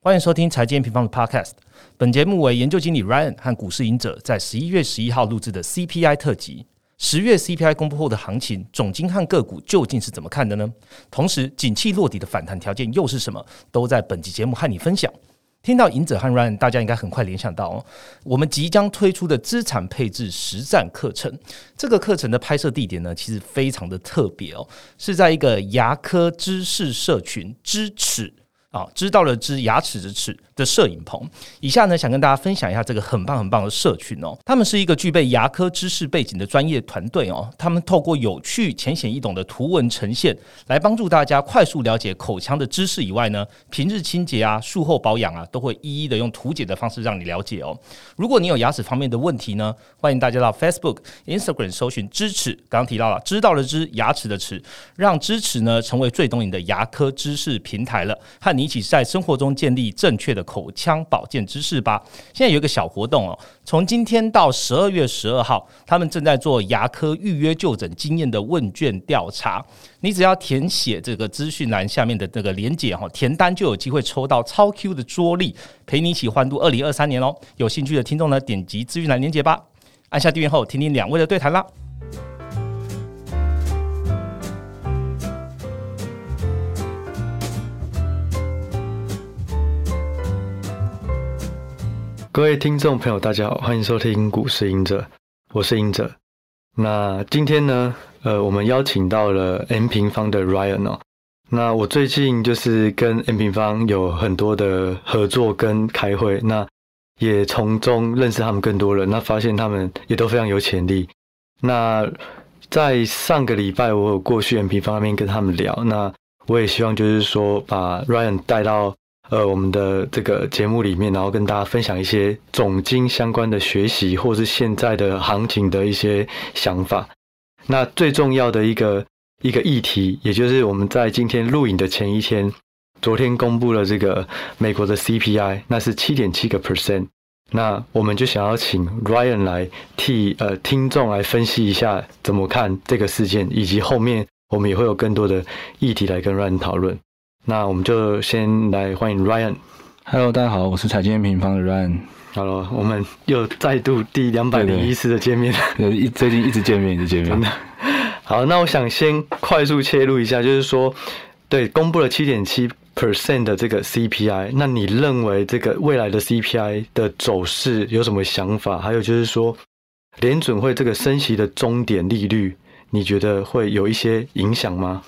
欢迎收听财经平方的 Podcast。本节目为研究经理 Ryan 和股市赢者在十一月十一号录制的 CPI 特辑。十月 CPI 公布后的行情，总金和个股究竟是怎么看的呢？同时，景气落底的反弹条件又是什么？都在本集节目和你分享。听到赢者和 Ryan，大家应该很快联想到哦，我们即将推出的资产配置实战课程。这个课程的拍摄地点呢，其实非常的特别哦，是在一个牙科知识社群支持。啊，知道了，知牙齿的齿的摄影棚。以下呢，想跟大家分享一下这个很棒很棒的社群哦。他们是一个具备牙科知识背景的专业团队哦。他们透过有趣、浅显易懂的图文呈现，来帮助大家快速了解口腔的知识以外呢，平日清洁啊、术后保养啊，都会一一的用图解的方式让你了解哦。如果你有牙齿方面的问题呢，欢迎大家到 Facebook、Instagram 搜寻“支持”，刚刚提到了，知道了知牙齿的齿，让支持呢成为最懂你的牙科知识平台了，和。你一起在生活中建立正确的口腔保健知识吧。现在有一个小活动哦，从今天到十二月十二号，他们正在做牙科预约就诊经验的问卷调查。你只要填写这个资讯栏下面的这个连结哈，填单就有机会抽到超 Q 的桌历，陪你一起欢度二零二三年哦。有兴趣的听众呢，点击资讯栏连结吧，按下订阅后，听听两位的对谈啦。各位听众朋友，大家好，欢迎收听股市赢者，我是赢者。那今天呢，呃，我们邀请到了 M 平方的 Ryan 哦。那我最近就是跟 M 平方有很多的合作跟开会，那也从中认识他们更多人，那发现他们也都非常有潜力。那在上个礼拜，我有过去 M 平方那边跟他们聊，那我也希望就是说把 Ryan 带到。呃，我们的这个节目里面，然后跟大家分享一些总经相关的学习，或是现在的行情的一些想法。那最重要的一个一个议题，也就是我们在今天录影的前一天，昨天公布了这个美国的 CPI，那是七点七个 percent。那我们就想要请 Ryan 来替呃听众来分析一下怎么看这个事件，以及后面我们也会有更多的议题来跟 Ryan 讨论。那我们就先来欢迎 Ryan。Hello，大家好，我是财经平方的 Ryan。Hello，我们又再度第两百零一次的见面，一最近一直见面，一直见面。好，那我想先快速切入一下，就是说，对，公布了七点七 percent 的这个 CPI，那你认为这个未来的 CPI 的走势有什么想法？还有就是说，联准会这个升息的终点利率，你觉得会有一些影响吗？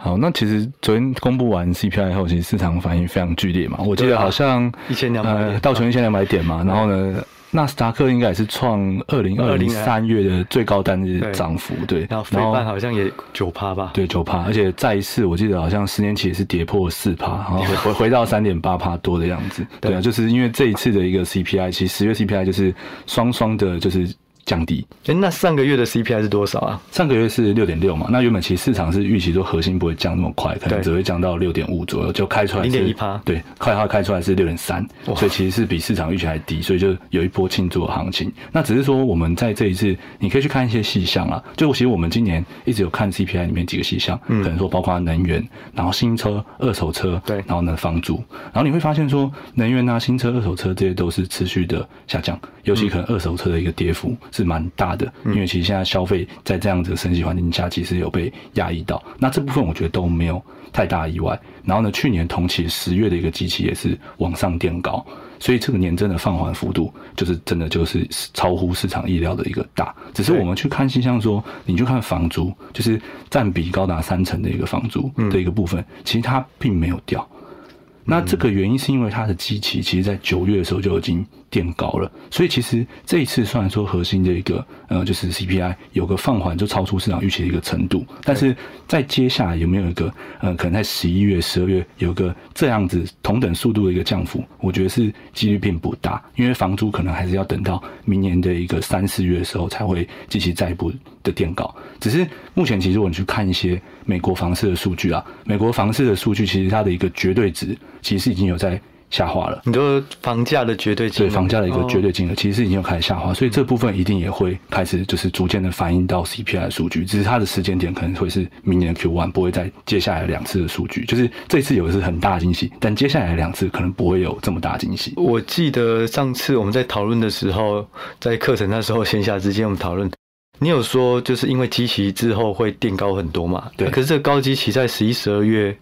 好，那其实昨天公布完 CPI 后，其实市场反应非常剧烈嘛。我记得好像一千两百，到全一千两百点嘛。然后呢，纳斯达克应该也是创二零二零三月的最高单日涨幅，对。然后费半好像也九趴吧，对，九趴。而且再一次，我记得好像十年期也是跌破四趴，然后 回回到三点八趴多的样子。对啊，就是因为这一次的一个 CPI，其实十月 CPI 就是双双的，就是。降低，哎，那上个月的 CPI 是多少啊？上个月是六点六嘛，那原本其实市场是预期说核心不会降那么快，可能只会降到六点五左右，就开出来零点一趴，对，快它开出来是六点三，所以其实是比市场预期还低，所以就有一波庆祝的行情。那只是说我们在这一次，你可以去看一些细项啊，就其实我们今年一直有看 CPI 里面几个细项，可能说包括能源，然后新车、二手车，对，然后呢房租，然后你会发现说能源啊、新车、二手车这些都是持续的下降，尤其可能二手车的一个跌幅是蛮大的。因为其实现在消费在这样子的升级环境下，其实有被压抑到。那这部分我觉得都没有太大意外。然后呢，去年同期十月的一个机器也是往上垫高，所以这个年真的放缓幅度，就是真的就是超乎市场意料的一个大。只是我们去看现象说，你就看房租，就是占比高达三成的一个房租的一个部分，其实它并没有掉。那这个原因是因为它的基期其实在九月的时候就已经垫高了，所以其实这一次虽然说核心的一个呃就是 CPI 有个放缓，就超出市场预期的一个程度，但是在接下来有没有一个呃可能在十一月、十二月有个这样子同等速度的一个降幅，我觉得是几率并不大，因为房租可能还是要等到明年的一个三四月的时候才会继续再一步的垫高。只是目前其实我们去看一些美国房市的数据啊，美国房市的数据其实它的一个绝对值。其实已经有在下滑了。你说房价的绝对金对，房价的一个绝哦对金额，其实已经有开始下滑，所以这部分一定也会开始就是逐渐的反映到 CPI 的数据，只是它的时间点可能会是明年的 Q one，不会在接下来两次的数据，就是这次有的是很大的惊喜，但接下来两次可能不会有这么大的惊喜。我记得上次我们在讨论的时候，在课程那时候线下之间我们讨论，你有说就是因为基期之后会垫高很多嘛？对可是这个高基期在十一、十二月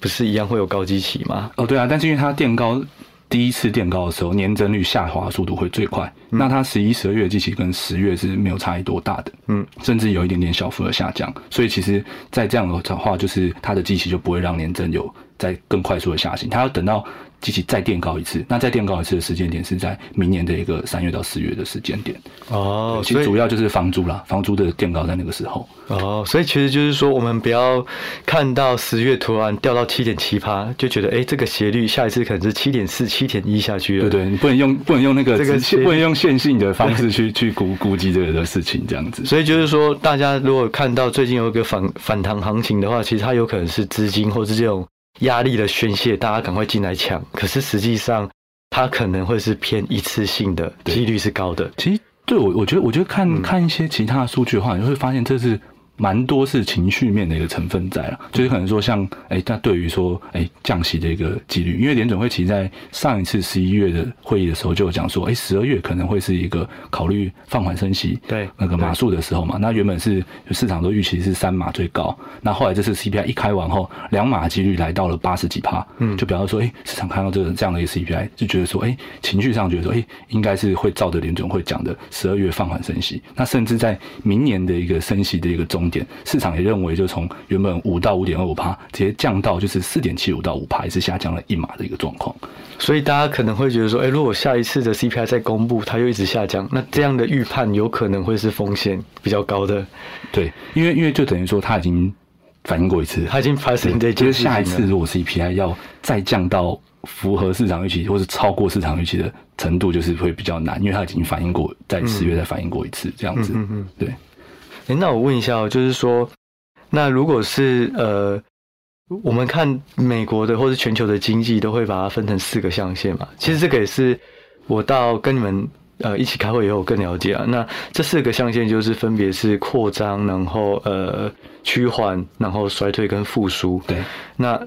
不是一样会有高基期吗？哦，对啊，但是因为它垫高第一次垫高的时候，年增率下滑速度会最快。那它十一、十二月基期跟十月是没有差异多大的，嗯，甚至有一点点小幅的下降。所以其实，在这样的话，就是它的基期就不会让年增有在更快速的下行，它要等到机器再垫高一次。那再垫高一次的时间点是在明年的一个三月到四月的时间点。哦，其实主要就是房租啦，房租的垫高在那个时候。哦，所以其实就是说，我们不要看到十月突然掉到七点七趴，就觉得哎、诶这个斜率下一次可能是七点四、七点一下去了。对对，你不能用不能用那个这个线不能用线性的方式去 去估估计这个的事情，这样子。所以就是说，大家如果看到最近有一个反反弹行情的话，其实它有可能是资金或是这种压力的宣泄，大家赶快进来抢。可是实际上，它可能会是偏一次性的，几率是高的。其实对我，我觉得，我觉得看、嗯看一些其他的数据的话，你会发现这是蛮多是情绪面的一个成分在了。就是可能说像，哎，那对于说，哎，降息的一个几率，因为联准会其实在上一次十一月的会议的时候就有讲说，哎，十二月可能会是一个考虑放缓升息对那个码数的时候嘛。那原本是市场都预期是三码最高，那后来这次 CPI 一开完后，两码几率来到了八十几趴，嗯就表示说，哎，市场看到这个这样的一个 CPI，就觉得说，哎，情绪上觉得说，哎，应该是会照着联准会讲的十二月放缓升息。那甚至在明年的一个升息的一个终点，市场也认为就从原本五到五点二五趴，直接降到就是四点七五到五趴，也是下降了一码的一个状况。所以大家可能会觉得说，哎、如果下一次的 CPI 再公布，它又一直下降，那这样的预判有可能会是风险比较高的。对，因为因为就等于说它已经反映过一次了，它已经 in 这件就是下一次如果 CPI 要再降到符合市场预期，或是超过市场预期的程度，就是会比较难，因为它已经反映过，在十月再反映过一次，这样子。嗯嗯嗯对，诶那我问一下哦，就是说，那如果是呃，我们看美国的或是全球的经济，都会把它分成四个象限嘛。其实这个也是我到跟你们呃一起开会以后我更了解啊。那这四个象限就是分别是扩张，然后呃趋缓，然后衰退跟复苏。对，那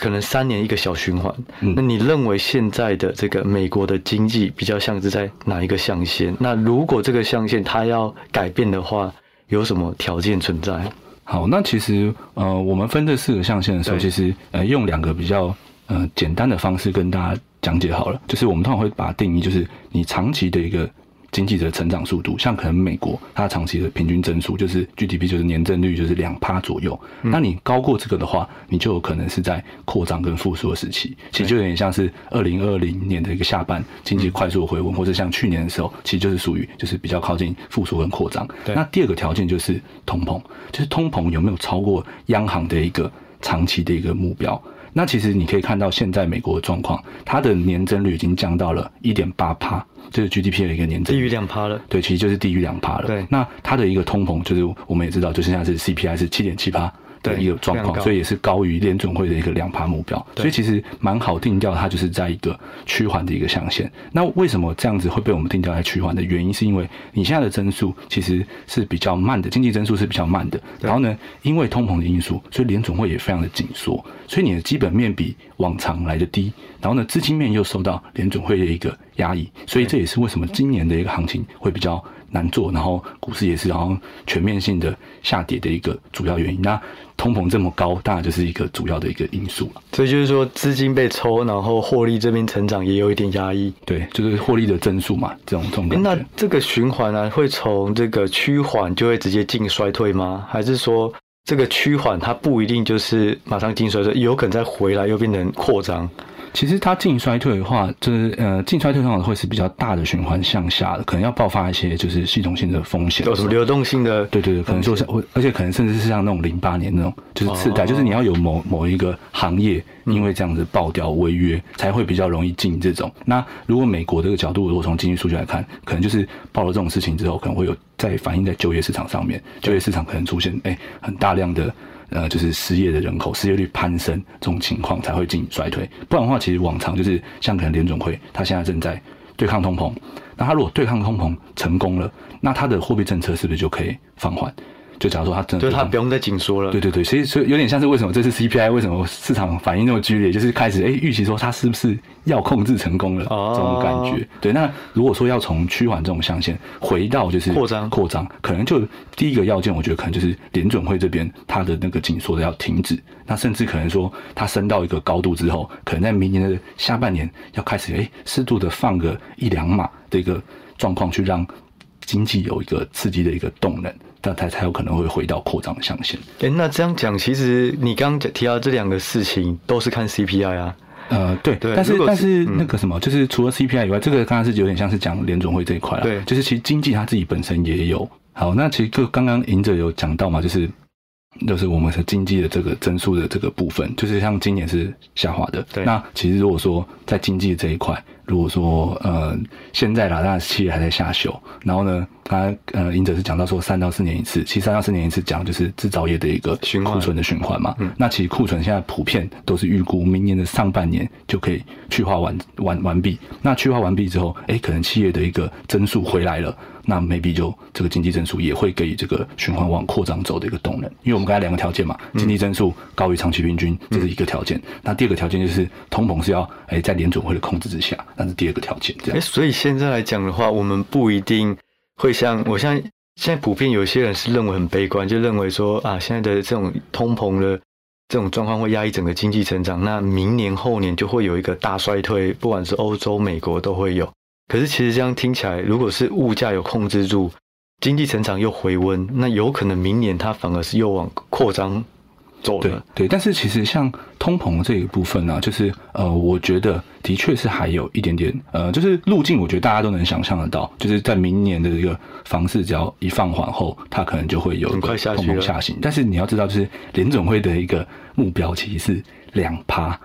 可能三年一个小循环。嗯那你认为现在的这个美国的经济比较像是在哪一个象限？那如果这个象限它要改变的话，有什么条件存在？好，那其实呃，我们分这四个象限的时候，其实呃，用两个比较呃简单的方式跟大家讲解好了。就是我们通常会把它定义，就是你长期的一个经济的成长速度，像可能美国它长期的平均增速就是 GDP 就是年增率就是两趴左右。那你高过这个的话，你就有可能是在扩张跟复苏的时期。其实就有点像是二零二零年的一个下半经济快速的回温，或者像去年的时候，其实就是属于就是比较靠近复苏跟扩张。对那第二个条件就是通膨，就是通膨有没有超过央行的一个长期的一个目标。那其实你可以看到现在美国的状况，它的年增率已经降到了一点八帕，这是 GDP 的一个年增低率于两趴了。对，其实就是低于两趴了。对那它的一个通膨，就是我们也知道，就现在是 CPI 是七点七趴的一个状况，所以也是高于联准会的一个两趴目标。所以其实蛮好定调，它就是在一个趋缓的一个象限。那为什么这样子会被我们定调在趋缓的原因，是因为你现在的增速其实是比较慢的，经济增速是比较慢的。然后呢，因为通膨的因素，所以联总会也非常的紧缩，所以你的基本面比往常来的低。然后呢，资金面又受到联准会的一个压抑，所以这也是为什么今年的一个行情会比较难做，然后股市也是好像全面性的下跌的一个主要原因。那通膨这么高，当然就是一个主要的一个因素了。所以就是说，资金被抽，然后获利这边成长也有一点压抑。对，就是获利的增速嘛，这种这种诶那。这个循环呢、会从这个趋缓就会直接进衰退吗？还是说这个趋缓它不一定就是马上进衰退，有可能再回来又变成扩张？其实它进衰退的话，就是呃，进衰退通常会是比较大的循环向下的，可能要爆发一些就是系统性的风险。有什么流动性的？对对对，可能说像，而且可能甚至是像那种零八年那种，就是次贷，哦就是你要有某某一个行业因为这样子爆掉违约，才会比较容易进这种。那如果美国这个角度，如果从经济数据来看，可能就是爆了这种事情之后，可能会有再反映在就业市场上面，就业市场可能出现哎、很大量的。呃就是失业的人口失业率攀升这种情况才会进行衰退，不然的话，其实往常就是像可能联总会，他现在正在对抗通膨，那他如果对抗通膨成功了，那他的货币政策是不是就可以放缓？就假如说它真的就是它不用再紧缩了。对对对，所以所以有点像是为什么这次 CPI 为什么市场反应那么剧烈，就是开始哎预期说它是不是要控制成功了哦这种感觉。对，那如果说要从趋缓这种象限回到就是扩张扩张，可能就第一个要件，我觉得可能就是联准会这边它的那个紧缩的要停止，那甚至可能说它升到一个高度之后，可能在明年的下半年要开始哎适度的放个一两码的一个状况，去让经济有一个刺激的一个动能。那才才有可能会回到扩张象限。哎，那这样讲，其实你刚刚提到这两个事情都是看 CPI 啊。呃，对，对但是是但是嗯那个什么，就是除了 CPI 以外，这个刚刚是有点像是讲联总会这一块了，对就是其实经济它自己本身也有。好，那其实就刚刚赢者有讲到嘛，就是就是我们的经济的这个增速的这个部分，就是像今年是下滑的。对那其实如果说在经济这一块，如果说呃现在啦，那企业还在下修，然后呢，刚刚呃赢者是讲到说三到四年一次，其实三到四年一次讲就是制造业的一个循库存的循环嘛。那其实库存现在普遍都是预估明年的上半年就可以去化完完完毕。那去化完毕之后，哎，可能企业的一个增速回来了，那 maybe 就这个经济增速也会给予这个循环往扩张走的一个动能。因为我们刚才两个条件嘛，经济增速高于长期平均，这是一个条件。那第二个条件就是通膨是要哎在联准会的控制之下，那是第二个条件。这哎，样所以现在来讲的话，我们不一定会像我像现在普遍有些人是认为很悲观，就认为说啊，现在的这种通膨的这种状况会压抑整个经济成长，那明年后年就会有一个大衰退，不管是欧洲、美国都会有。可是其实这样听起来，如果是物价有控制住，经济成长又回温，那有可能明年它反而是又往扩张走对。对，但是其实像通膨这一部分呢、就是呃，我觉得的确是还有一点点呃，就是路径，我觉得大家都能想象得到，就是在明年的这个房市只要一放缓后，它可能就会有一个通快下行。但是你要知道，就是联总会的一个目标其实是两趴，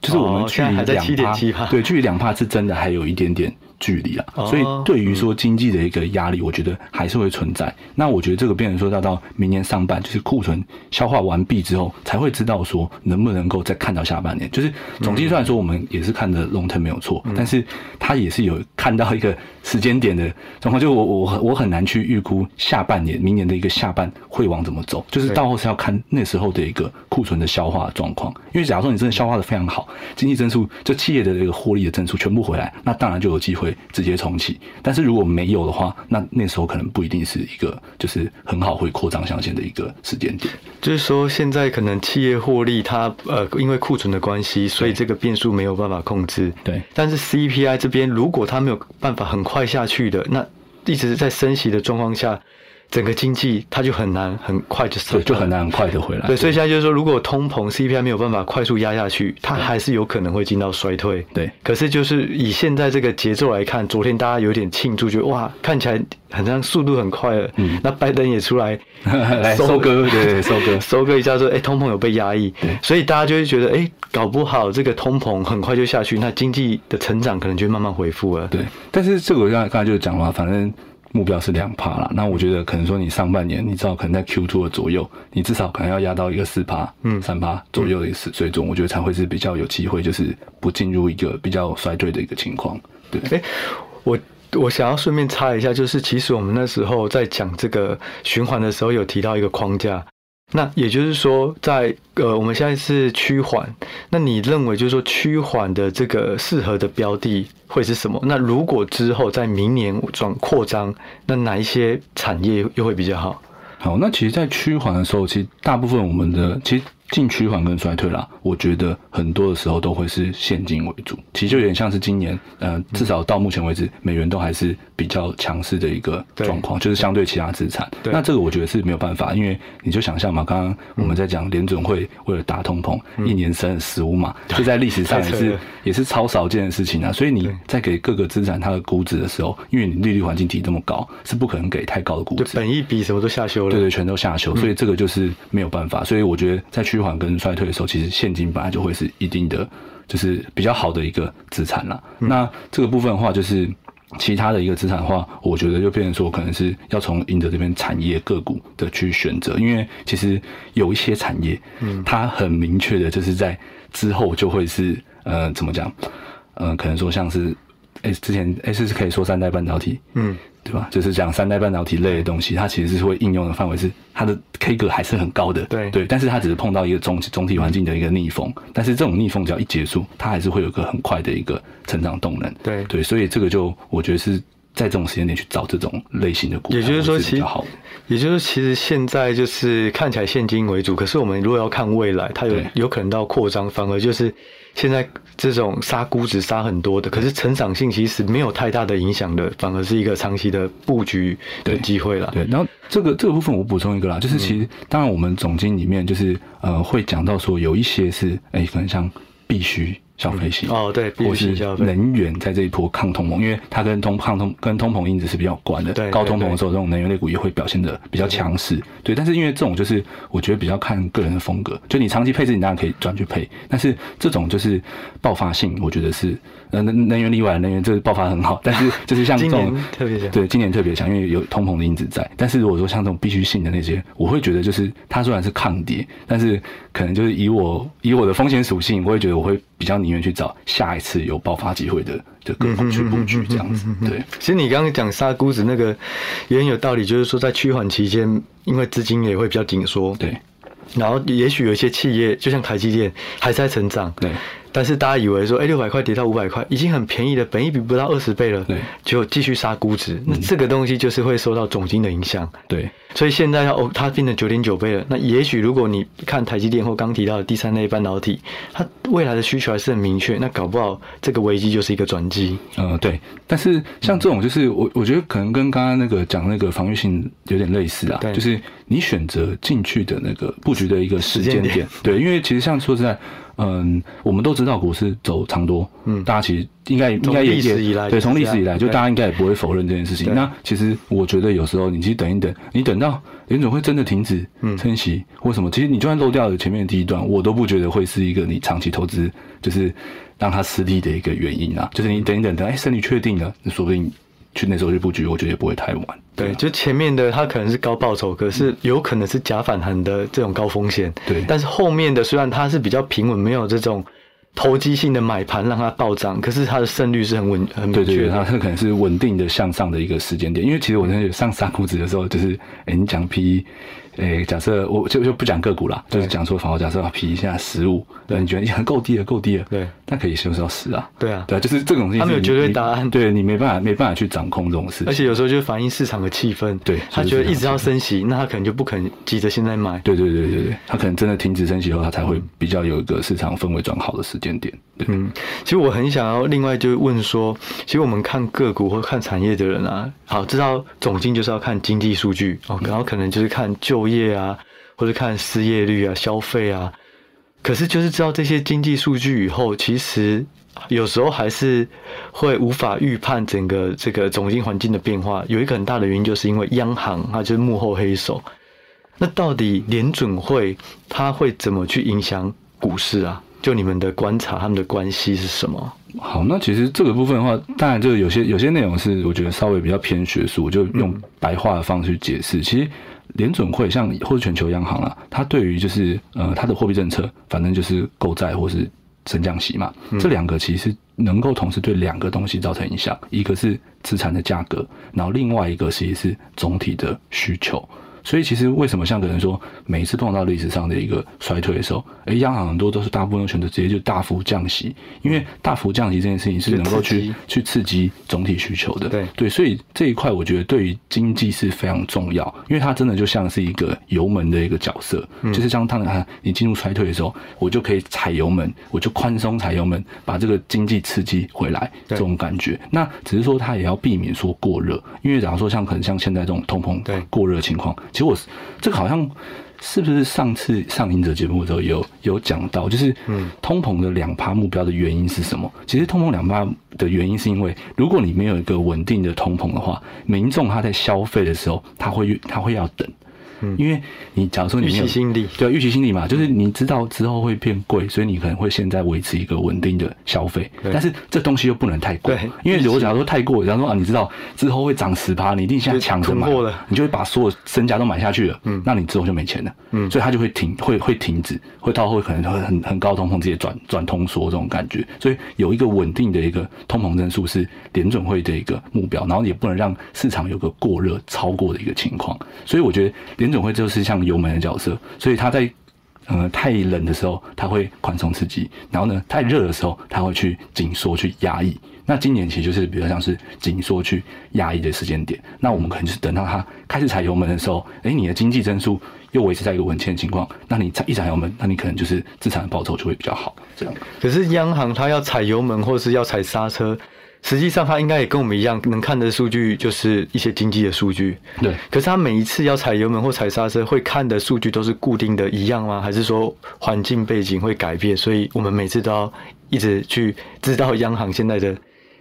就是我们哦距离两7.7%对，距离两趴是真的还有一点点距离啊。哦所以对于说经济的一个压力，我觉得还是会存在。那我觉得这个变成说要到明年上半，就是库存消化完毕之后，才会知道说能不能够再看到下半年。就是总计算说我们也是看的 long term 没有错，但是它也是有看到一个时间点的状况。就我我我很难去预估下半年明年的一个下半会往怎么走，就是到后是要看那时候的一个库存的消化状况。因为假如说你真的消化的非常好，经济增速就企业的这个获利的增速全部回来，那当然就有机会直接重启。但是如果没有的话，那那时候可能不一定是一个就是很好会扩张象限的一个时间点。就是说，现在可能企业获利它呃，因为库存的关系，所以这个变数没有办法控制。对但是 CPI 这边，如果它没有办法很快下去的，那一直在升息的状况下，整个经济它就很难很快就对，就很难很快的回来。对，所以现在就是说，如果通膨 CPI 没有办法快速压下去，它还是有可能会进到衰退。对可是就是以现在这个节奏来看，昨天大家有点庆祝，觉得哇，看起来好像速度很快了。嗯那拜登也出来 来收割，对对，收割。收割一下说，哎、通膨有被压抑，所以大家就会觉得，哎、搞不好这个通膨很快就下去，那经济的成长可能就会慢慢恢复了。对，但是这个我刚才刚才就是讲了，反正目标是两趴啦。那我觉得可能说你上半年，你至少可能在 Q two 的左右，你至少可能要压到一个四趴、嗯三趴左右的一个水水准，我觉得才会是比较有机会，就是不进入一个比较衰退的一个情况。对，哎、我我想要顺便插一下，就是其实我们那时候在讲这个循环的时候，有提到一个框架。那也就是说在，呃，我们现在是趋缓，那你认为就是说趋缓的这个适合的标的会是什么？那如果之后在明年转扩张，那哪一些产业又会比较好？好，那其实，在趋缓的时候，其实大部分我们的其实进趋缓跟衰退啦，我觉得很多的时候都会是现金为主。其实就有点像是今年，呃，至少到目前为止，美元都还是比较强势的一个状况，就是相对其他资产。对那这个我觉得是没有办法，因为你就想象嘛，刚刚我们在讲联准会为了打通膨，一年升十五码，这在历史上 也是也是超少见的事情啊。所以你在给各个资产它的估值的时候，因为你利率环境提这么高，是不可能给太高的估值。就本一比什么都下修了。对对，全都下嗯修，所以这个就是没有办法。所以我觉得在趋缓跟衰退的时候，其实现金本来就会是一定的，就是比较好的一个资产啦。嗯那这个部分的话，就是其他的一个资产的话，我觉得就变成说，可能是要从赢得这边产业个股的去选择，因为其实有一些产业，嗯，它很明确的就是在之后就会是呃怎么讲，呃可能说像是。哎，之前 S 是可以说三代半导体，嗯，对吧？就是讲三代半导体类的东西，它其实是会应用的范围是它的 K 格还是很高的，对对。但是它只是碰到一个总总体环境的一个逆风，但是这种逆风只要一结束，它还是会有个很快的一个成长动能，对对。所以这个就我觉得是在这种时间点去找这种类型的股，也就是说，其实好。也就是其实现在就是看起来现金为主，可是我们如果要看未来，它有有可能到扩张，反而就是。现在这种杀估值杀很多的，可是成长性其实没有太大的影响的，反而是一个长期的布局的机会了。对，然后这个这个部分我补充一个啦，就是其实当然我们总经里面就是呃会讲到说有一些是哎可能像必须。消费型哦，对，或是能源在这一波抗通膨，因为它跟通抗通跟通膨因子是比较有关的。对，高通膨的时候，这种能源类股也会表现的比较强势。对，但是因为这种就是我觉得比较看个人的风格，就你长期配置，你当然可以转去配，但是这种就是爆发性，我觉得是呃能能源例外，能源这爆发很好，但是 就是像这种特别强，对，今年特别强，因为有通膨的因子在。但是如果说像这种必须性的那些，我会觉得就是它虽然是抗跌，但是可能就是以我以我的风险属性，我会觉得我会比较宁愿去找下。下一次有爆发机会的的个股去布局这样子，对。其实你刚刚讲杀估值那个也很有道理，就是说在趋缓期间，因为资金也会比较紧缩，对。然后也许有一些企业，就像台积电，还在成长，对。但是大家以为说，哎，六百块跌到五百块，已经很便宜了，本益比不到二十倍了，对，就继续杀估值，那这个东西就是会受到总金的影响，对。所以现在要哦，它变成九点九倍了，那也许如果你看台积电或刚提到的第三类半导体，它未来的需求还是很明确，那搞不好这个危机就是一个转机。嗯，对。但是像这种，就是我我觉得可能跟刚刚那个讲那个防御性有点类似啊，就是你选择进去的那个布局的一个时间点，对，因为其实像说实在。嗯，我们都知道股市走长多，嗯，大家其实应该应该也对，从历史以来，就大家应该也不会否认这件事情。那其实我觉得有时候你其实等一等，你等到联总会真的停止升息或什么，其实你就算漏掉了前面的第一段，我都不觉得会是一个你长期投资就是让它失利的一个原因啊。就是你等一等，等哎，胜利确定了，那说不定。去那时候去布局，我觉得也不会太晚。对，就前面的它可能是高报酬，可是有可能是假反弹的这种高风险。对，但是后面的虽然它是比较平稳，没有这种投机性的买盘让它暴涨，可是它的胜率是很稳、很明确。它可能是稳定的向上的一个时间点。因为其实我那上三股指的时候，就是哎，你讲 P。诶，假设我就就不讲个股了，就是讲说，反而假设批一下十五，对，你觉得已很够低了，够低了，对，那可以修到十啊，对啊，对，就是这种，他没有绝对答案，对你没办法，没办法去掌控这种事，而且有时候就反映市场的气氛，对，他觉得一直要升息，那他可能就不肯急着现在买，对对对对对，他可能真的停止升息后，他才会比较有一个市场氛围转好的时间点，嗯，其实我很想要另外就问说，其实我们看个股或看产业的人啊，好，知道总经就是要看经济数据哦，然后可能就是看就业啊。或者看失业率啊、消费啊，可是就是知道这些经济数据以后，其实有时候还是会无法预判整个这个总经环境的变化。有一个很大的原因，就是因为央行它就是幕后黑手。那到底联准会它会怎么去影响股市啊？就你们的观察，他们的关系是什么？好，那其实这个部分的话，当然就有些有些内容是我觉得稍微比较偏学术，我就用白话的方式去解释。其实。联准会像或者全球央行啊，它对于就是呃它的货币政策，反正就是购债或是升降息嘛，这两个其实能够同时对两个东西造成影响，一个是资产的价格，然后另外一个其实是总体的需求。所以其实为什么像可能说每一次碰到历史上的一个衰退的时候，哎，央行很多都是大部分都选择直接就大幅降息，因为大幅降息这件事情是能够去去刺激总体需求的。对对，所以这一块我觉得对于经济是非常重要，因为它真的就像是一个油门的一个角色，就是像当它你进入衰退的时候，我就可以踩油门，我就宽松踩油门，把这个经济刺激回来这种感觉。那只是说它也要避免说过热，因为假如说像可能像现在这种通膨过热情况。其实我这个好像是不是上次上影者节目的时候有有讲到，就是嗯通膨的两趴目标的原因是什么？其实通膨两趴的原因是因为，如果你没有一个稳定的通膨的话，民众他在消费的时候，他会他会要等，因为你假如说你有期心理。对预期心理嘛，就是你知道之后会变贵，所以你可能会现在维持一个稳定的消费，但是这东西又不能太贵，因为如果假如说太过，假如说啊，你知道之后会涨十趴，你一定现在抢着买了，你就会把所有身家都买下去了，嗯，那你之后就没钱了，嗯，所以它就会停，会会停止，会到会可能会很很高通膨，直接转转通缩这种感觉，所以有一个稳定的一个通膨增速是联准会的一个目标，然后也不能让市场有个过热超过的一个情况，所以我觉得联准会就是像油门的角色，所以它在呃，太冷的时候它会宽松刺激，然后呢，太热的时候它会去紧缩去压抑。那今年其实就是比较像是紧缩去压抑的时间点。那我们可能就是等到它开始踩油门的时候，诶，你的经济增速又维持在一个稳健的情况，那你踩一踩油门，那你可能就是资产的报酬就会比较好。这样，可是央行它要踩油门或是要踩刹车，实际上他应该也跟我们一样，能看的数据就是一些经济的数据。对。可是他每一次要踩油门或踩刹车，会看的数据都是固定的一样吗？还是说环境背景会改变？所以我们每次都要一直去知道央行现在的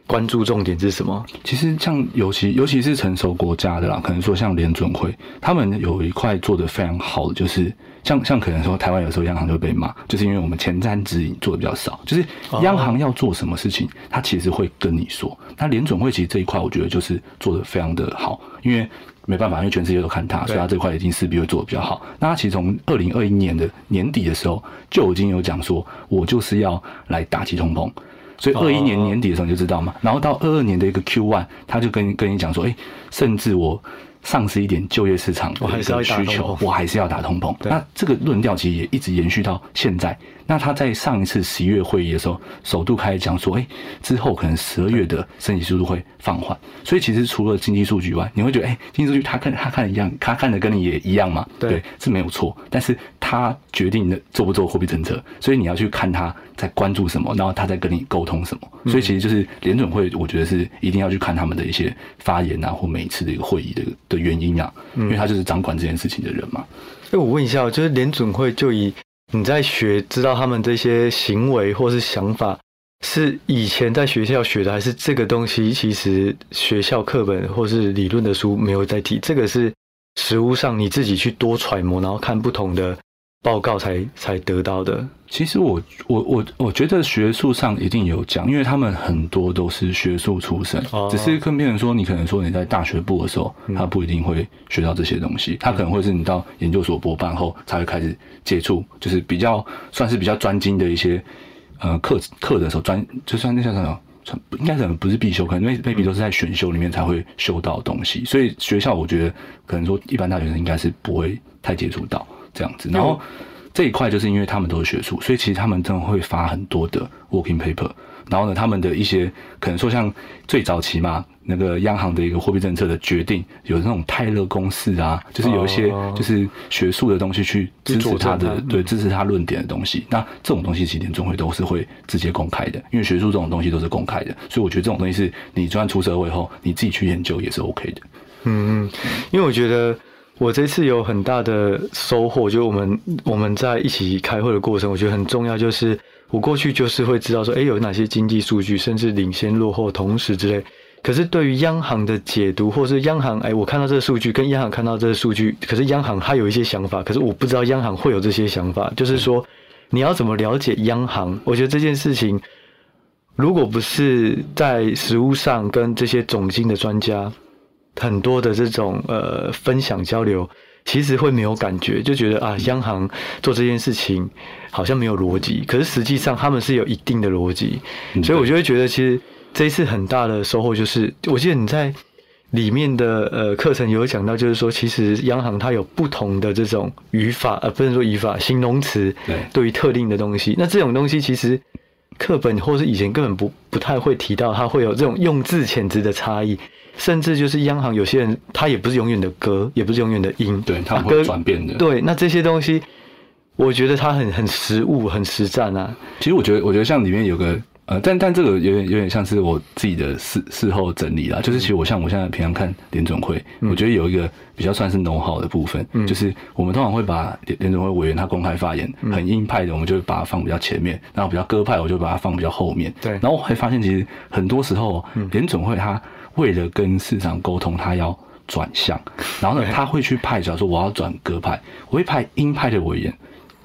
关注重点是什么？其实像尤其尤其是成熟国家的啦，可能说像联准会，他们有一块做得非常好的，就是像像可能说台湾有时候央行就会被骂，就是因为我们前瞻指引做的比较少，就是央行要做什么事情，他其实会跟你说。那联准会其实这一块，我觉得就是做的非常的好，因为没办法，因为全世界都看它，所以它这块一定势必会做得比较好。那它其实从二零二一年的年底的时候就已经有讲说，我就是要来打击通膨。所以二一年年底的时候你就知道嘛，然后到二二年的一个 Q one，他就跟跟你讲说，哎、甚至我丧失一点就业市场的一我还是要个需求我还是要打通膨。那这个论调其实也一直延续到现在。那他在上一次十一月会议的时候，首度开始讲说，哎、之后可能十二月的升息速度会放缓。所以其实除了经济数据外，你会觉得，哎、经济数据他看他看的一样，他看的跟你也一样嘛？对是没有错。但是他决定的做不做货币政策，所以你要去看他在关注什么，然后他在跟你沟通什么。嗯所以其实就是联准会，我觉得是一定要去看他们的一些发言啊，或每一次的一个会议的的原因啊，嗯因为他就是掌管这件事情的人嘛。哎，我问一下，就是联准会就以你在学知道他们这些行为或是想法，是以前在学校学的，还是这个东西其实学校课本或是理论的书没有在提？这个是实物上你自己去多揣摩，然后看不同的报告才才得到的。其实我我我我觉得学术上一定有讲，因为他们很多都是学术出身，哦只是跟别人说，你可能说你在大学部的时候，他不一定会学到这些东西，他可能会是你到研究所博班后才会开始接触，就是比较算是比较专精的一些呃课课的时候专，就算那叫什么。算应该可能不是必修，可能 maybe 都是在选修里面才会修到东西，所以学校我觉得可能说一般大学生应该是不会太接触到这样子，然后。这一块就是因为他们都是学术，所以其实他们真的会发很多的 working paper。然后呢，他们的一些可能说像最早期嘛，那个央行的一个货币政策的决定，有那种泰勒公式啊，就是有一些哦就是学术的东西去支持他的它，对，支持他论点的东西。那这种东西其实联总会都是会直接公开的，因为学术这种东西都是公开的，所以我觉得这种东西是你就算出社会后，你自己去研究也是 OK 的。嗯嗯，因为我觉得我这次有很大的收获，就我们我们在一起开会的过程，我觉得很重要，就是我过去就是会知道说，哎，有哪些经济数据，甚至领先、落后、同时之类。可是对于央行的解读，或是央行，哎，我看到这个数据，跟央行看到这个数据，可是央行它有一些想法，可是我不知道央行会有这些想法，就是说你要怎么了解央行？我觉得这件事情。如果不是在实物上跟这些总经的专家很多的这种呃分享交流，其实会没有感觉，就觉得啊，央行做这件事情好像没有逻辑，可是实际上他们是有一定的逻辑，嗯所以我就会觉得，其实这一次很大的收获就是，我记得你在里面的呃课程有讲到，就是说，其实央行它有不同的这种语法，呃，不能说语法，形容词，对。对于特定的东西，那这种东西其实课本或是以前根本不不太会提到，它会有这种用字遣词的差异，甚至就是央行有些人他也不是永远的歌，也不是永远的音，对他们啊歌会转变的。对，那这些东西，我觉得它很很实物，很实战啊。其实我觉得，我觉得像里面有个呃，但但这个有点有点像是我自己的事事后整理啦。就是其实我像我现在平常看联总会，我觉得有一个比较算是 know how 的部分，就是我们通常会把联联总会委员他公开发言很鹰派的，我们就会把它放比较前面；然后比较鸽派，我就把它放比较后面。对。然后我会发现，其实很多时候联总会他为了跟市场沟通，他要转向，然后呢，他会去派，假如说我要转鸽派，我会派鹰派的委员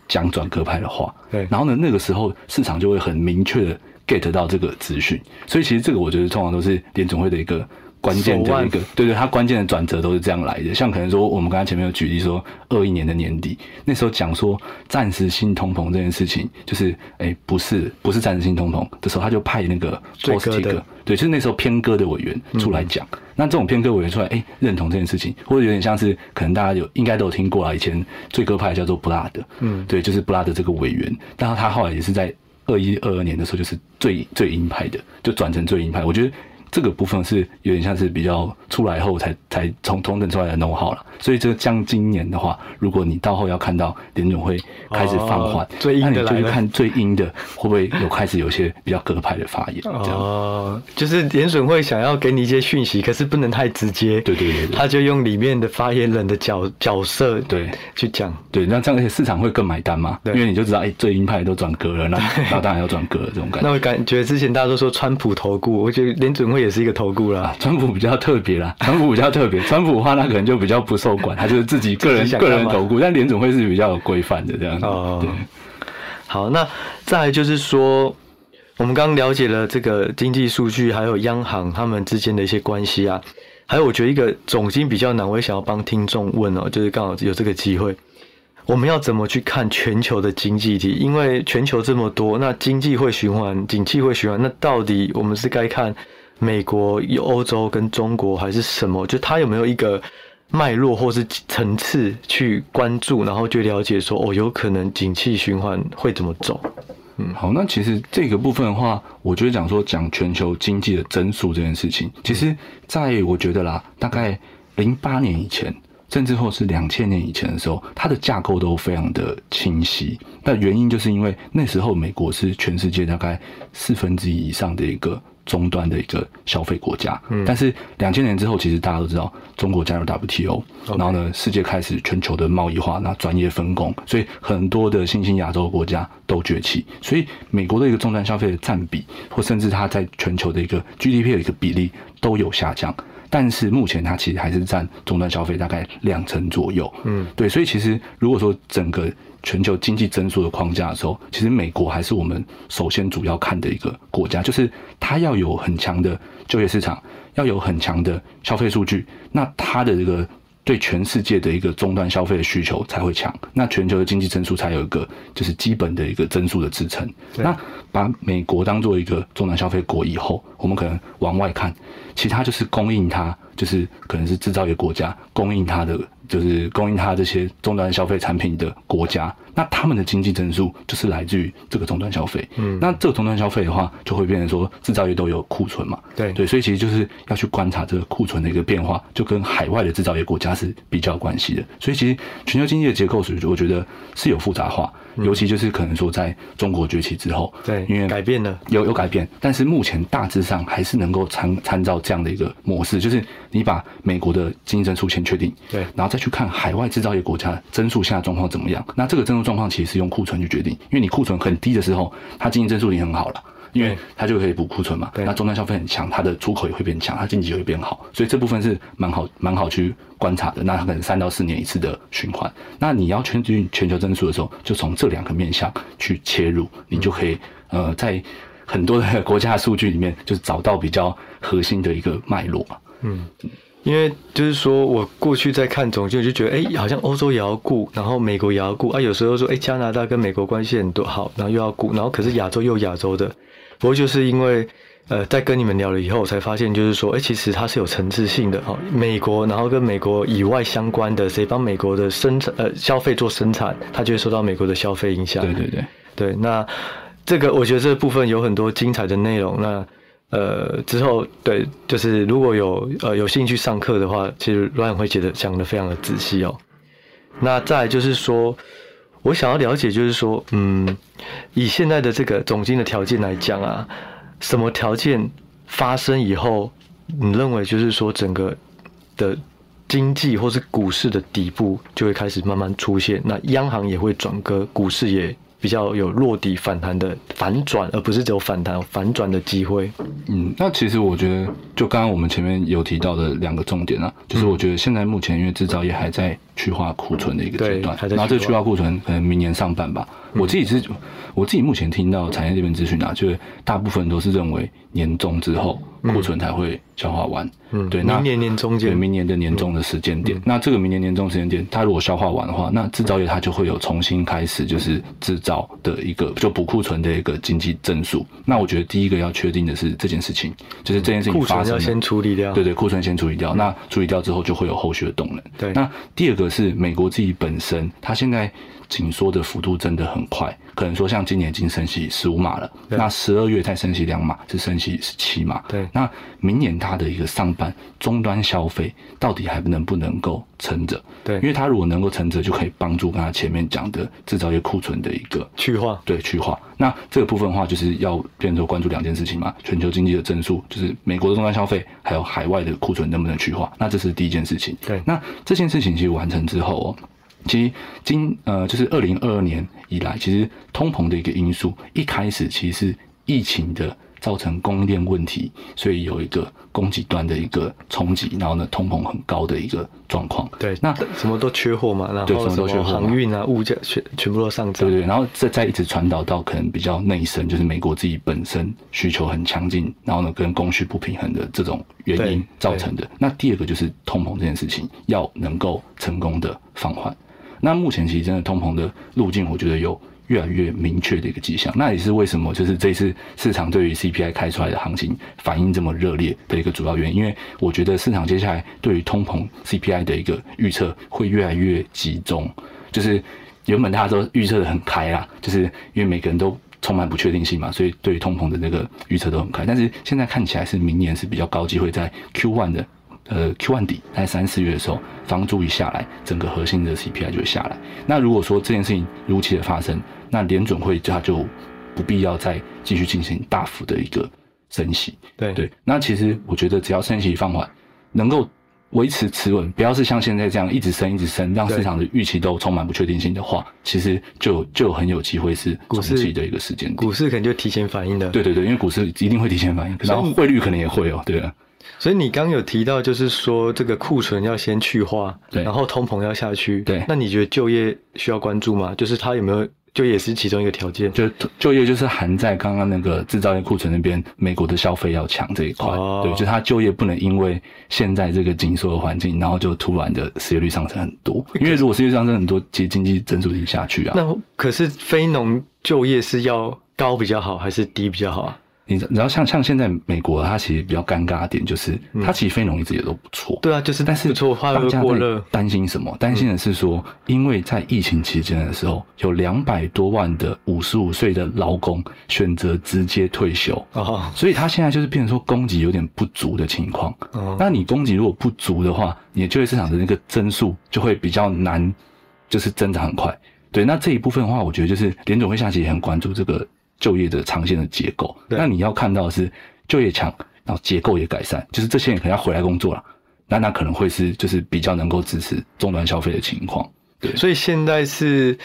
讲转鸽派的话，对。然后呢，那个时候市场就会很明确的 get 到这个资讯，所以其实这个我觉得通常都是联总会的一个。关键的一个，对对，它关键的转折都是这样来的。像可能说，我们刚才前面有举例说，二一年的年底，那时候讲说暂时性通膨这件事情，就是哎，不是不是暂时性通膨的时候，他就派那个 post 个，对，就是那时候偏鸽的委员出来讲。那这种偏鸽委员出来，哎，认同这件事情，或者有点像是可能大家有应该都有听过啊，以前最鸽派叫做布拉德，嗯，对，就是布拉德这个委员，但是他后来也是在二一二二年的时候，就是最最鹰派的，就转成最鹰派。我觉得。这个部分是有点像是比较出来后才才从同等出来的 know how 了，所以这个将今年的话，如果你到后要看到联总会开始放缓，那你就去看最阴的会不会有开始有些比较鸽派的发言。哦，就是联准会想要给你一些讯息，可是不能太直接。对对对，他就用里面的发言人的角角色对去讲。对，那这样而且市场会更买单嘛？因为你就知道，哎，最鹰派都转鸽了，那 那当然要转鸽这种感觉。那我感觉之前大家都说川普投顾，我觉得联准会。也是一个投顾啦，川普比较特别啦，川普比较特别，川普的话那可能就比较不受管，他就是自己个人个人投顾，但联总会是比较有规范的这样子。对，好，那再就是说，我们刚刚了解了这个经济数据，还有央行他们之间的一些关系啊，还有我觉得一个总经比较难，我也想要帮听众问哦，就是刚好有这个机会，我们要怎么去看全球的经济体？因为全球这么多，那经济会循环，景气会循环，那到底我们是该看？美国、欧洲跟中国还是什么？就它有没有一个脉络或是层次去关注，然后去了解说哦，有可能景气循环会怎么走？嗯，好，那其实这个部分的话，我觉得讲说讲全球经济的增速这件事情，其实在我觉得啦，大概零八年以前，甚至或是两千年以前的时候，它的架构都非常的清晰。那原因就是因为那时候美国是全世界大概四分之一以上的一个。终端的一个消费国家，嗯。但是两千年之后，其实大家都知道，中国加入 WTO，然后呢，世界开始全球的贸易化，那专业分工，所以很多的新兴亚洲国家都崛起，所以美国的一个终端消费的占比，或甚至它在全球的一个 GDP 的一个比例都有下降，但是目前它其实还是占终端消费大概两成左右。嗯，对，所以其实如果说整个全球经济增速的框架的时候，其实美国还是我们首先主要看的一个国家，就是它要有很强的就业市场，要有很强的消费数据，那它的这个对全世界的一个终端消费的需求才会强，那全球的经济增速才有一个就是基本的一个增速的支撑。那把美国当做一个终端消费国以后，我们可能往外看，其他就是供应它，就是可能是制造业国家供应它的。就是供应它这些终端消费产品的国家，那他们的经济增速就是来自于这个终端消费。嗯，那这个终端消费的话，就会变成说制造业都有库存嘛。对对，所以其实就是要去观察这个库存的一个变化，就跟海外的制造业国家是比较关系的。所以其实全球经济的结构，属于我觉得是有复杂化。尤其就是可能说，在中国崛起之后，对，因为改变了，有有改变，但是目前大致上还是能够参参照这样的一个模式，就是你把美国的经济增速先确定，对，然后再去看海外制造业国家增速现在状况怎么样。那这个增速状况其实是用库存去决定，因为你库存很低的时候，它经济增速已经很好了。因为它就可以补库存嘛，那终端消费很强，它的出口也会变强，它经济也会变好，所以这部分是蛮好蛮好去观察的。那它可能三到四年一次的循环。那你要全全全球增速的时候，就从这两个面向去切入，你就可以呃在很多的国家数据里面，就是找到比较核心的一个脉络嘛。嗯，因为就是说我过去在看总经，就觉得哎，好像欧洲也要顾，然后美国也要顾啊。有时候说哎，加拿大跟美国关系很多好，然后又要顾，然后可是亚洲又亚洲的。不过就是因为，呃，在跟你们聊了以后，我才发现，就是说，哎，其实它是有层次性的哦。美国，然后跟美国以外相关的，谁帮美国的生产呃消费做生产，它就会受到美国的消费影响。对对对对。那这个我觉得这部分有很多精彩的内容。那呃之后对，就是如果有呃有兴趣上课的话，其实 Ryan 会觉得讲的非常的仔细哦。那再就是说。我想要了解，就是说，嗯，以现在的这个总金的条件来讲啊，什么条件发生以后，你认为就是说整个的经济或是股市的底部就会开始慢慢出现，那央行也会转割，股市也比较有落底反弹的反转，而不是只有反弹反转的机会。嗯，那其实我觉得，就刚刚我们前面有提到的两个重点啊，就是我觉得现在目前因为制造业还在去化库存的一个阶段，然后这去化库存可能明年上半吧。我自己是，我自己目前听到产业这边资讯啊，就是大部分都是认为年终之后库存才会消化完。嗯，对，明年年中对明年的年终的时间点，那这个明年年终时间点，它如果消化完的话，那制造业它就会有重新开始就是制造的一个就补库存的一个经济增速。那我觉得第一个要确定的是这件事情，就是这件事情库存要先处理掉。对对，库存先处理掉，那处理掉之后就会有后续的动能。对，那第二个是美国自己本身，它现在紧缩的幅度真的很快，可能说像今年已经升息十五码了，那十二月再升息两码，是升息十七码。对，那明年它的一个上半终端消费到底还能不能够撑着？对，因为它如果能够撑着，就可以帮助刚才前面讲的制造业库存的一个去化。对，去化。那这个部分的话，就是要变成关注两件事情嘛：全球经济的增速，就是美国的终端消费，还有海外的库存能不能去化。那这是第一件事情。对，那这件事情其实完成之后哦，其实今呃就是二零二二年以来，其实通膨的一个因素，一开始其实是疫情的。造成供应链问题，所以有一个供给端的一个冲击，然后呢，通膨很高的一个状况。对，那什么都缺货嘛，然后什么航运啊、物价全全部都上涨。对对，然后再再一直传导到可能比较内生，就是美国自己本身需求很强劲，然后呢，跟供需不平衡的这种原因造成的。那第二个就是通膨这件事情要能够成功的放缓。那目前其实真的通膨的路径，我觉得有。越来越明确的一个迹象，那也是为什么就是这次市场对于 CPI 开出来的行情反应这么热烈的一个主要原因。因为我觉得市场接下来对于通膨 CPI 的一个预测会越来越集中，就是原本大家都预测的很开啦，就是因为每个人都充满不确定性嘛，所以对于通膨的那个预测都很开。但是现在看起来是明年是比较高机会在 Q1 的。呃，Q one 底在三四月的时候，房租一下来，整个核心的 CPI 就会下来。那如果说这件事情如期的发生，那联准会它就不必要再继续进行大幅的一个升息。对对，那其实我觉得只要升息放缓，能够维持持稳，不要是像现在这样一直升一直升，让市场的预期都充满不确定性的话，其实就就很有机会是股市的一个时间。股市可能就提前反应的。对对对，因为股市一定会提前反应，然后汇率可能也会哦，对啊。所以你刚有提到，就是说这个库存要先去化，对，然后通膨要下去，对。那你觉得就业需要关注吗？就是它有没有就业是其中一个条件？就就业就是含在刚刚那个制造业库存那边，美国的消费要强这一块，对，就它就业不能因为现在这个紧缩的环境，然后就突然的失业率上升很多。因为如果失业率上升很多，其实经济增速就下去啊。那可是非农就业是要高比较好，还是低比较好啊？你知道像像现在美国，它其实比较尴尬的点就是，它其实非农一直也都不错。对啊，就是但是不错，大家过热。担心什么？担心的是说，因为在疫情期间的时候，有两百多万的五十五岁的劳工选择直接退休啊，所以他现在就是变成说供给有点不足的情况。那你供给如果不足的话，你就业市场的那个增速就会比较难，就是增长很快。对，那这一部分的话，我觉得就是联总会下期也很关注这个。就业的长线的结构，那你要看到是就业强，然后结构也改善，就是这些人可能要回来工作了，那那可能会是就是比较能够支持终端消费的情况。对，所以现在是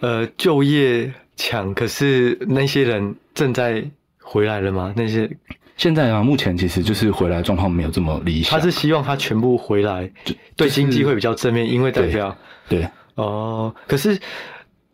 呃就业强，可是那些人正在回来了吗？那些现在啊，目前其实就是回来状况没有这么理想。他是希望他全部回来，对经济会比较正面，因为代表对哦，可是。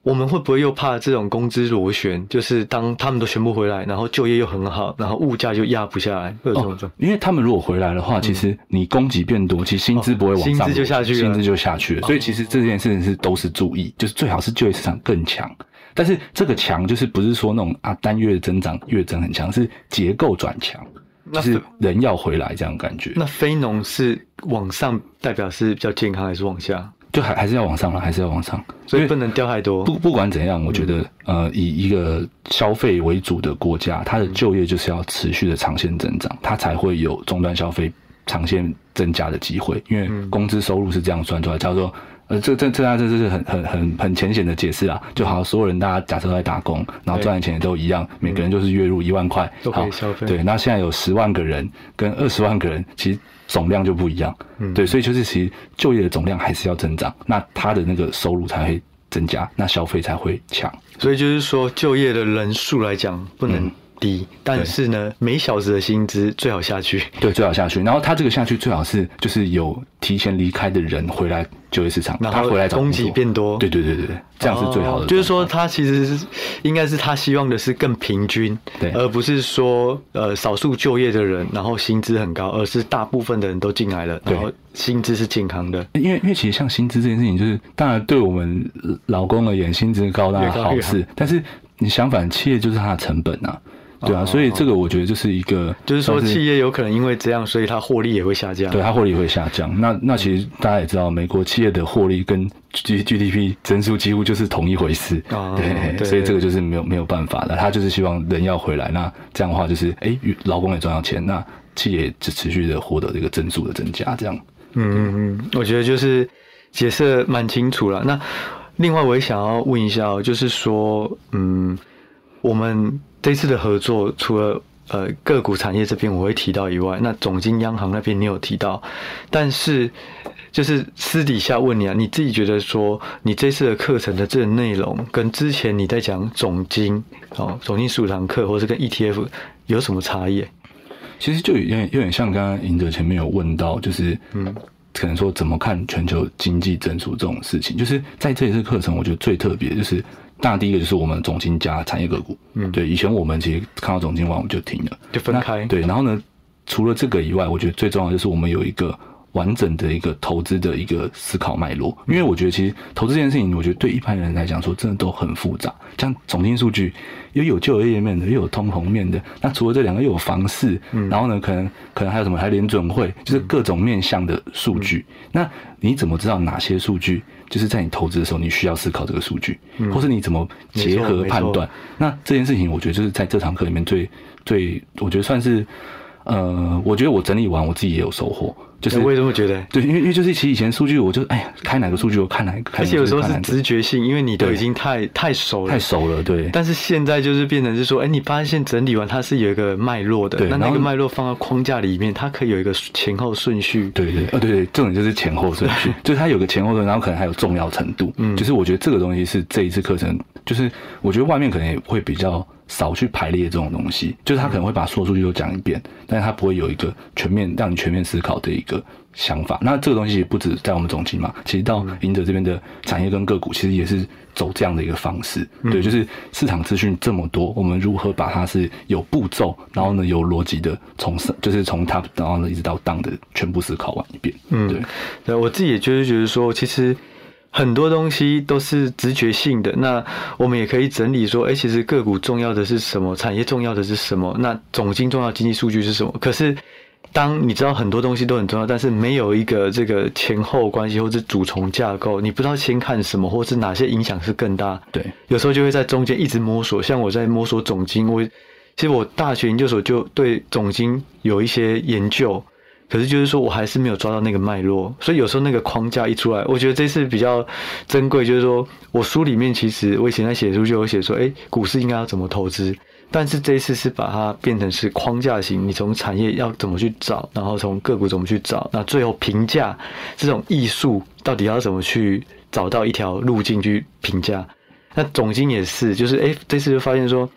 我们会不会又怕这种工资螺旋？就是当他们都全部回来，然后就业又很好，然后物价就压不下来，会有这种状因为他们如果回来的话，其实你供给变多，其实薪资不会往上，薪资就下去了，薪资就下去了。所以其实这件事情是都是注意，就是最好是就业市场更强。但是这个强就是不是说那种啊单月增长月增很强，是结构转强，就是人要回来这样感觉。那非农是往上代表是比较健康，还是往下？就还还是要往上了，还是要往上，所以不能掉太多。不不管怎样，我觉得呃，以一个消费为主的国家，它的就业就是要持续的长线增长，它才会有终端消费长线增加的机会。因为工资收入是这样算出来，叫做呃，这这这家这是很很很很浅显的解释啊。就好像，所有人大家假设都在打工，然后赚的钱也都一样，每个人就是月入一万块，好消费。对，那现在有十万个人跟二十万个人，其实。总量就不一样，对，所以就是其实就业的总量还是要增长，那他的那个收入才会增加，那消费才会强。所以就是说，就业的人数来讲不能低，但是呢，每小时的薪资最好下去。对，最好下去。然后他这个下去最好是就是有提前离开的人回来就业市场，然后他回来找供给变多？对对对对对，这样是最好的。哦就是说，他其实是应该是他希望的是更平均，对。而不是说呃少数就业的人，然后薪资很高，而是大部分的人都进来了，然后薪资是健康的。因为因为其实像薪资这件事情，就是当然对我们老公而言，薪资高当然越高越好好。事，但是你相反，企业就是它的成本啊，对啊，所以这个我觉得就是一个，哦就是说，企业有可能因为这样，所以它获利也会下降。对它获利也会下降。那那其实大家也知道，美国企业的获利跟 G GDP 增速几乎就是同一回事，哦 对，对所以这个就是没有没有办法的。他就是希望人要回来，那这样的话就是，哎，劳工也赚到钱，那企业只持续的获得这个增速的增加，这样。嗯嗯嗯，我觉得就是解释蛮清楚了。那另外我也想要问一下哦，就是说，嗯，我们这次的合作除了呃个股产业这边我会提到以外，那总经央行那边你有提到，但是就是私底下问你啊，你自己觉得说你这次的课程的这个内容跟之前你在讲总经哦总经十五堂课，或是跟 ETF 有什么差异？其实就有点有点像刚刚赢者前面有问到，就是嗯，可能说怎么看全球经济增速这种事情，就是在这一次课程，我觉得最特别的就是，当然第一个就是我们总经加产业个股，嗯，对，以前我们其实看到总经完我们就停了，就分开。对，然后呢，除了这个以外，我觉得最重要的就是我们有一个。完整的一个投资的一个思考脉络，因为我觉得其实投资这件事情，我觉得对一般人来讲说，真的都很复杂。像总经数据，又有就业面的，又有通膨面的，那除了这两个，又有房市，然后呢，可能可能还有什么，还有联准会，就是各种面向的数据。那你怎么知道哪些数据，就是在你投资的时候，你需要思考这个数据，或是你怎么结合判断？那这件事情，我觉得就是在这堂课里面最最，我觉得算是。呃，我觉得我整理完，我自己也有收获，就是我也这么觉得。对，因为因为就是其实以前数据，我就哎呀，开哪个数据我看哪个，而且有时候是直觉性，因为你都已经太太熟了，太熟了，对。但是现在就是变成是说，哎，你发现整理完它是有一个脉络的，那那个脉络放到框架里面，它可以有一个前后顺序。对对，呃对对，重点就是前后顺序，就是它有个前后顺，然后可能还有重要程度。嗯，就是我觉得这个东西是这一次课程，就是我觉得外面可能也会比较少去排列这种东西，就是他可能会把所有数据都讲一遍，但是他不会有一个全面让你全面思考的一个想法。那这个东西不止在我们总经嘛，其实到赢者这边的产业跟个股，其实也是走这样的一个方式。对，就是市场资讯这么多，我们如何把它是有步骤，然后呢有逻辑的从上，就是从 top 然后呢一直到 down 的全部思考完一遍。嗯对。对，我自己也就是觉得说，其实很多东西都是直觉性的。那我们也可以整理说，哎，其实个股重要的是什么，产业重要的是什么，那总经重要经济数据是什么？可是。当你知道很多东西都很重要，但是没有一个这个前后关系或者主从架构，你不知道先看什么，或是哪些影响是更大。对，有时候就会在中间一直摸索。像我在摸索总经，我其实我大学研究所就对总经有一些研究，可是就是说我还是没有抓到那个脉络，所以有时候那个框架一出来，我觉得这次比较珍贵，就是说我书里面其实我以前在写书就有写说，哎，股市应该要怎么投资。但是这次是把它变成是框架型，你从产业要怎么去找，然后从个股怎么去找，那最后评价这种艺术到底要怎么去找到一条路径去评价？那总经也是，就是哎，这次就发现说，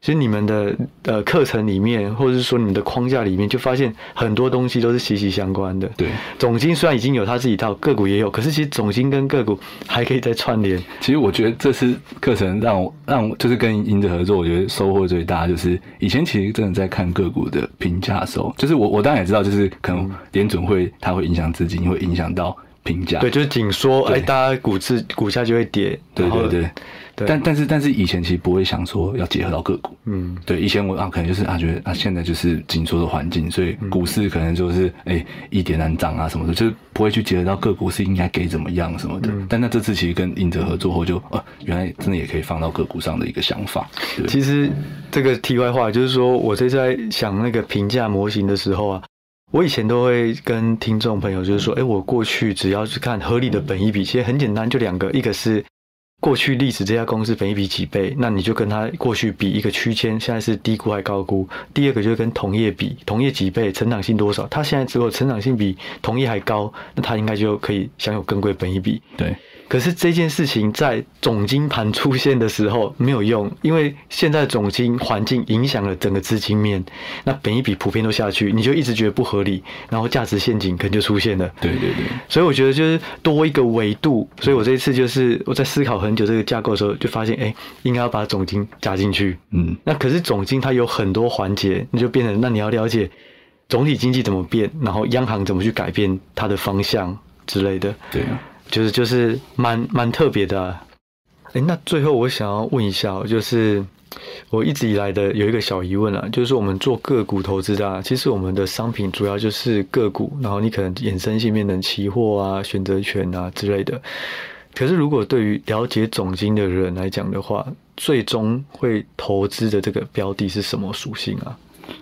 其实你们的呃课程里面，或者是说你们的框架里面，就发现很多东西都是息息相关的。对，总经虽然已经有它自己一套，个股也有，可是其实总经跟个股还可以再串联。其实我觉得这次课程让我让我就是跟银子合作，我觉得收获最大就是以前其实真的在看个股的评价的时候，就是我我当然也知道，就是可能联准会它会影响资金，会影响到评价。对，就是紧缩，对哎，大家股市股价就会跌。对对对。对。但但是但是以前其实不会想说要结合到个股，嗯，对，以前我啊可能就是啊觉得啊现在就是紧缩的环境，所以股市可能就是哎一点难涨啊什么的，就是不会去结合到个股是应该给怎么样什么的。但那这次其实跟英哲合作后就啊原来真的也可以放到个股上的一个想法，对。其实这个题外话就是说，我这次在想那个评价模型的时候啊，我以前都会跟听众朋友就是说，哎，我过去只要去看合理的本一比，其实很简单，就两个，一个是过去历史这家公司本益比几倍，那你就跟它过去比一个区间，现在是低估还高估。第二个就是跟同业比，同业几倍，成长性多少，它现在如果成长性比同业还高，那它应该就可以享有更贵本益比。对可是这件事情在总金盘出现的时候没有用，因为现在总金环境影响了整个资金面，那本一笔普遍都下去，你就一直觉得不合理，然后价值陷阱可能就出现了。对对对，所以我觉得就是多一个维度，所以我这一次就是我在思考很久这个架构的时候，就发现哎，应该要把总金加进去。嗯，那可是总金它有很多环节，你就变成那你要了解总体经济怎么变，然后央行怎么去改变它的方向之类的。对啊。就是就是蛮蛮特别的，啊哎，那最后我想要问一下，就是我一直以来的有一个小疑问啊，就是我们做个股投资的，其实我们的商品主要就是个股，然后你可能衍生性变成期货啊、选择权啊之类的。可是如果对于了解总金的人来讲的话，最终会投资的这个标的是什么属性啊？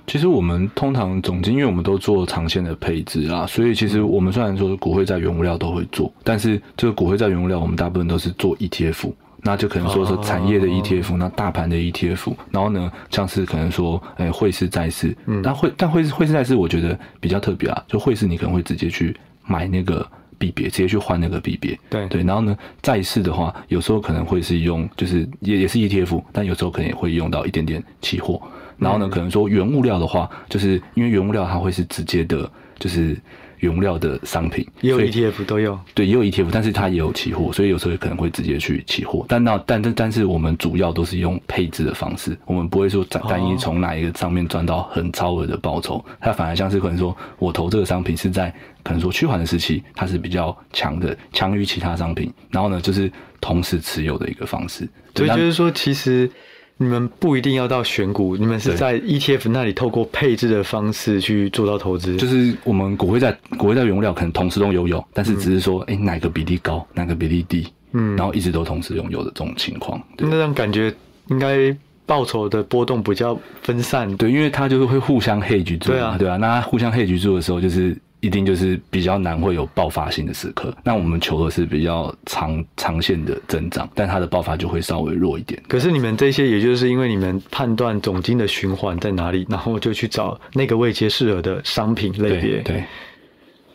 其实我们通常总金，因为我们都做长线的配置啊，所以其实我们虽然说股汇在原物料都会做，但是这个股汇在原物料，我们大部分都是做 ETF，那就可能说是产业的 ETF，那大盘的 ETF，然后呢，像是可能说，哎，汇市债市，那汇但汇汇市债市，我觉得比较特别啊，就汇市你可能会直接去买那个币别，直接去换那个币别，对。对，然后呢，债市的话，有时候可能会是用，就是也也是 ETF，但有时候可能也会用到一点点期货。然后呢，可能说原物料的话，就是因为原物料它会是直接的，就是原物料的商品，也有 ETF 都有，对，也有 ETF，但是它也有期货，所以有时候可能会直接去期货。但那但但但是我们主要都是用配置的方式，我们不会说单单一从哪一个上面赚到很超额的报酬，它反而像是可能说我投这个商品是在可能说趋缓的时期，它是比较强的，强于其他商品。然后呢，就是同时持有的一个方式。所以就是说，其实。你们不一定要到选股，你们是在 ETF 那里透过配置的方式去做到投资。就是我们股会在股会在原物料可能同时都拥有，但是只是说，哎，哪个比例高，哪个比例低，嗯，然后一直都同时拥有的这种情况。那样感觉应该报酬的波动比较分散。对，因为它就是会互相 hedge 住，对啊，对啊。那互相 hedge 住的时候，就是。一定就是比较难会有爆发性的时刻，那我们求的是比较长长线的增长，但它的爆发就会稍微弱一点。可是你们这些，也就是因为你们判断总金的循环在哪里，然后就去找那个位阶适合的商品类别。对，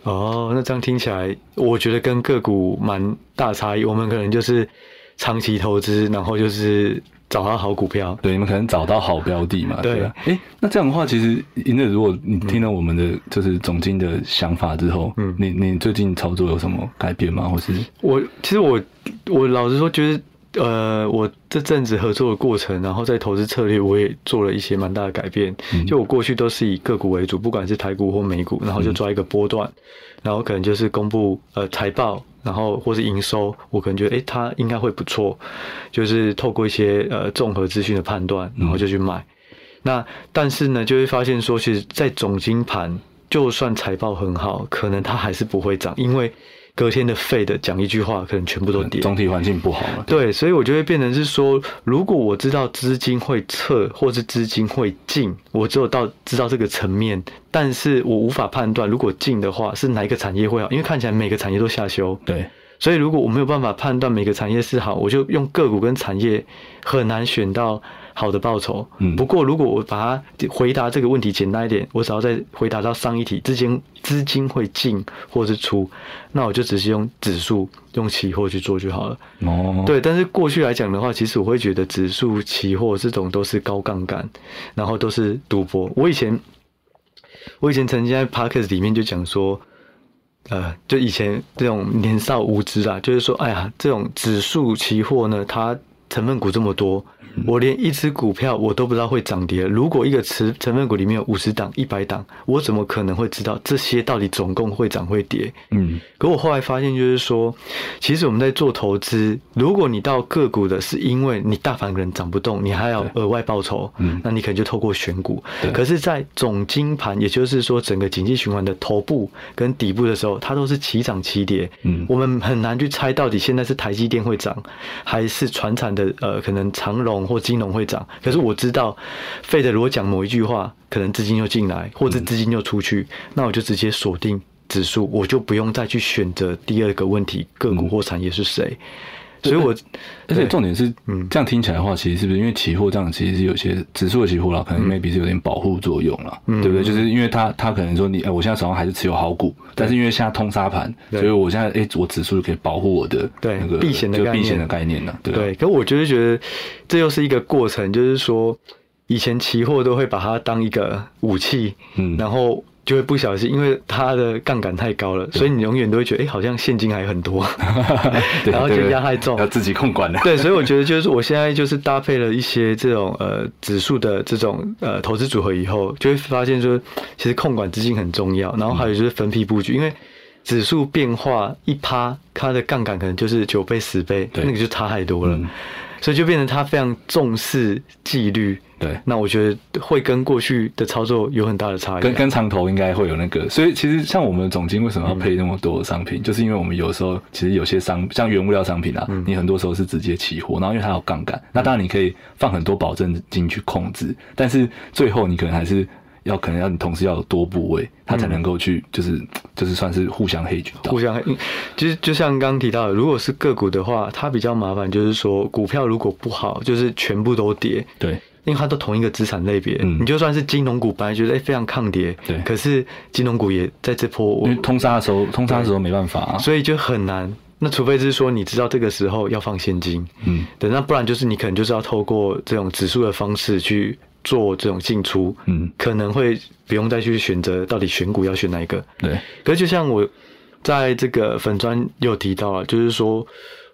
哦，那这样听起来，我觉得跟个股蛮大差异。我们可能就是长期投资，然后就是。找到好股票，对，你们可能找到好标的嘛？对吧。哎，那这样的话，其实，因为如果你听了我们的就是总经的想法之后，嗯，你你最近操作有什么改变吗？或是我其实我我老实说，觉得呃，我这阵子合作的过程，然后在投资策略，我也做了一些蛮大的改变。就我过去都是以个股为主，不管是台股或美股，然后就抓一个波段，然后可能就是公布呃财报。然后或是营收，我可能觉得，哎，它应该会不错，就是透过一些呃综合资讯的判断，然后就去买。那但是呢，就会发现说，其实，在总金盘，就算财报很好，可能它还是不会涨，因为。隔天的废的讲一句话，可能全部都跌。总体环境不好了。对，所以我就会变成是说，如果我知道资金会撤，或是资金会进，我只有到知道这个层面，但是我无法判断，如果进的话是哪一个产业会好，因为看起来每个产业都下修。对，所以如果我没有办法判断每个产业是好，我就用个股跟产业很难选到。好的报酬，嗯，不过如果我把它回答这个问题简单一点，我只要再回答到上一题，资金资金会进或是出，那我就只是用指数用期货去做就好了。哦，对，但是过去来讲的话，其实我会觉得指数期货这种都是高杠杆，然后都是赌博。我以前我以前曾经在 Parkes 里面就讲说，呃，就以前这种年少无知啊，就是说，哎呀，这种指数期货呢，它成分股这么多。我连一只股票我都不知道会涨跌。如果一个持成分股里面有五十档、一百档，我怎么可能会知道这些到底总共会涨会跌？嗯。可我后来发现，就是说，其实我们在做投资，如果你到个股的是因为你大盘可能涨不动，你还要额外报酬，嗯，那你可能就透过选股。可是，在总金盘，也就是说整个经济循环的头部跟底部的时候，它都是齐涨齐跌。嗯。我们很难去猜到底现在是台积电会涨，还是船产的呃可能长荣。或金融会涨，可是我知道，费德如果讲某一句话，可能资金又进来，或者资金又出去，那我就直接锁定指数，我就不用再去选择第二个问题个股或产业是谁。所以我而且重点是，嗯。这样听起来的话，其实是不是因为期货这样，其实是有些指数的期货啦，可能 maybe 是有点保护作用啦，嗯。对不对？就是因为它它可能说你，哎，我现在手上还是持有好股，但是因为现在通杀盘，所以我现在哎，我指数就可以保护我的对那个避险的概念就避险的概念了，对啊。对，可我就是觉得这又是一个过程，就是说以前期货都会把它当一个武器，嗯。然后就会不小心，因为它的杠杆太高了，所以你永远都会觉得，哎、好像现金还很多，对然后就压太重要。自己控管的。对，所以我觉得就是我现在就是搭配了一些这种呃指数的这种呃投资组合以后，就会发现说，其实控管资金很重要，然后还有就是分批布局，因为指数变化一趴，它的杠杆可能就是九倍十倍，那个就差太多了。嗯所以就变成他非常重视纪律。对那我觉得会跟过去的操作有很大的差异。跟跟长头应该会有那个，所以其实像我们的总经为什么要配那么多商品，就是因为我们有时候其实有些商像原物料商品啊，你很多时候是直接期货，然后因为它有杠杆，那当然你可以放很多保证金去控制，但是最后你可能还是要可能要你同时要有多部位，它才能够去就是就是算是互相黑举到互。相，黑其实就像刚刚提到的，如果是个股的话，它比较麻烦，就是说股票如果不好，就是全部都跌，对因为它都同一个资产类别。嗯你就算是金融股，本来觉得哎、非常抗跌，对可是金融股也在这波因为通杀的时候，通杀的时候没办法啊。所以就很难。那除非是说你知道这个时候要放现金，嗯，对，那不然就是你可能就是要透过这种指数的方式去做这种进出，嗯可能会不用再去选择到底选股要选哪一个。对，可是就像我在这个粉砖有提到啊，就是说，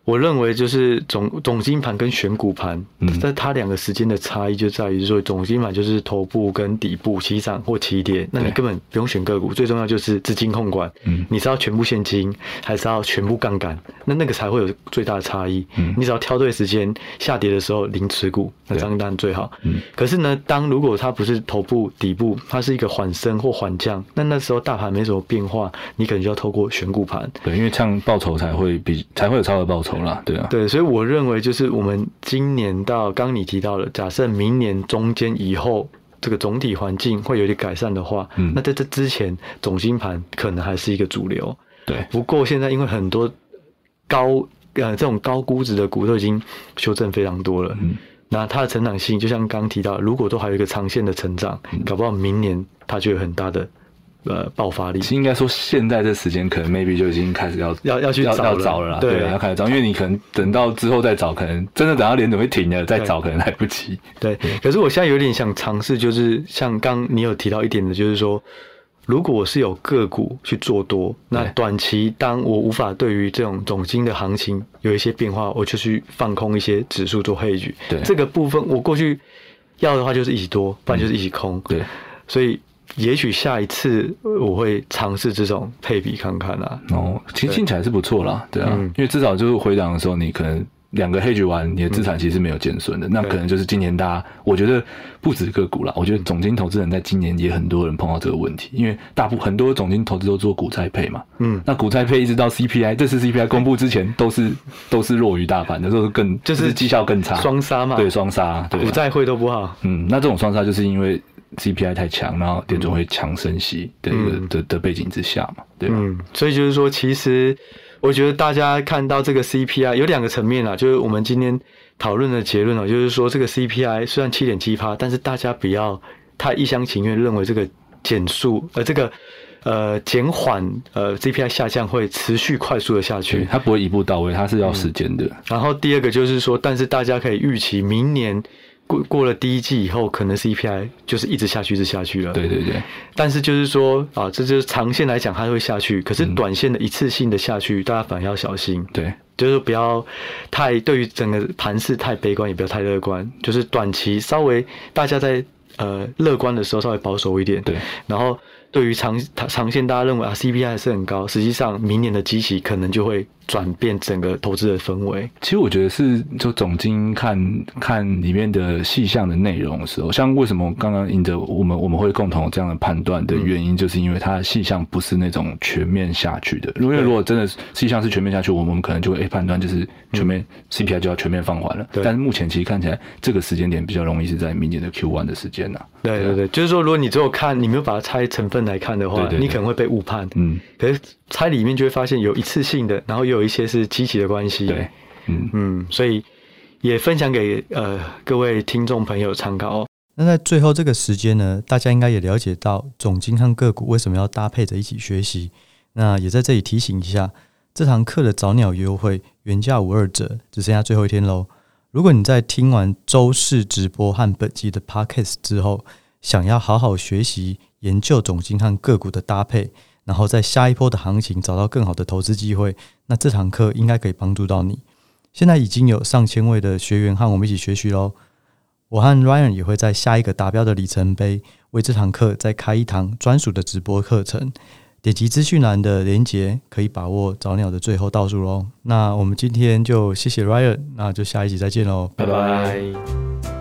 我认为就是总总金盘跟选股盘，嗯。它两个时间的差异就在于说，总金盘就是头部跟底部起涨或起跌，那你根本不用选个股，最重要就是资金控管，嗯。你是要全部现金还是要全部杠杆，那那个才会有最大的差异。嗯。你只要挑对时间，下跌的时候零持股，那当然最好。嗯。可是呢，当如果它不是头部底部，它是一个缓升或缓降，那那时候大盘没什么变化，你可能就要透过选股盘。对，因为这样报酬才会比才会有超额报酬啦，对啊。对，所以我认为就是我们今年到刚刚你提到了，假设明年中间以后这个总体环境会有点改善的话，嗯。那在这之前总金盘可能还是一个主流。对，不过现在因为很多高呃这种高估值的股都已经修正非常多了，嗯。那它的成长性就像刚刚提到，如果都还有一个长线的成长，嗯。搞不好明年它就有很大的呃爆发力其。实应该说，现在这时间可能 maybe 就已经开始要要要去要找找了啦，对要开始找，因为你可能等到之后再找，可能真的等到联准会停了再找，可能来不及。对，可是我现在有点想尝试，就是像刚你有提到一点的，就是说，如果我是有个股去做多，那短期当我无法对于这种总金的行情有一些变化，我就去放空一些指数做配局。对这个部分我过去要的话就是一起多，不然就是一起空。对，所以也许下一次我会尝试这种配比看看啊。哦，其实听起来是不错啦，对啊，嗯。因为至少就是回档的时候，你可能两个 hedge 完，你的资产其实是没有减损的。那可能就是今年大家，我觉得不止个股啦，我觉得总金投资人在今年也很多人碰到这个问题，因为大部很多总金投资都做股债配嘛，嗯，那股债配一直到 CPI，这次 CPI 公布之前都是都是弱于大盘的，都是更就是绩效更差，双杀嘛，对双杀，对啊。股债汇都不好。嗯，那这种双杀就是因为 CPI 太强，然后联总会强升息的一个、嗯的的背景之下嘛，对吧？嗯，所以就是说，其实我觉得大家看到这个 CPI 有两个层面啦，就是我们今天讨论的结论哦，就是说这个 CPI 虽然七点七趴，但是大家不要太一厢情愿认为这个减速呃这个呃减缓呃 CPI 下降会持续快速的下，去。它不会一步到位，它是要时间的。然后第二个就是说，但是大家可以预期明年。过过了第一季以后，可能 CPI 就是一直下去，一直下去了。对对对，但是就是说啊，这就是长线来讲它会下去，可是嗯短线的一次性的下去，大家反而要小心。对就是不要太对于整个盘势太悲观，也不要太乐观。就是短期稍微大家在呃乐观的时候稍微保守一点，对，然后对于长长线，大家认为啊 CPI 还是很高，实际上明年的基期可能就会转变整个投资的氛围。其实我觉得是就总经看看里面的细项的内容的时候，像为什么刚刚赢着我们我们会共同有这样的判断的原因，就是因为它的细项不是那种全面下去的。因为如果真的细项是全面下去，我们可能就会诶判断就是全面 CPI 就要全面放缓了。对但是目前其实看起来这个时间点比较容易是在明年的 Q one 的时间呐、对对对，就是说，如果你只有看，你没有把它拆成分来看的话，你可能会被误判。嗯，可是拆里面就会发现有一次性的，然后又有一些是积极的关系。对，嗯嗯，所以也分享给呃各位听众朋友参考哦。那在最后这个时间呢，大家应该也了解到总经和个股为什么要搭配着一起学习。那也在这里提醒一下，这堂课的早鸟优惠原价五二折，只剩下最后一天喽。如果你在听完周四直播和本集的 podcast 之后，想要好好学习研究总经和个股的搭配，然后在下一波的行情找到更好的投资机会，那这堂课应该可以帮助到你。现在已经有上千位的学员和我们一起学习喽。我和 Ryan 也会在下一个达标的里程碑，为这堂课再开一堂专属的直播课程。点击资讯栏的连接，可以把握早鸟的最后倒数喽。那我们今天就谢谢 Ryan，那就下一集再见喽，拜拜。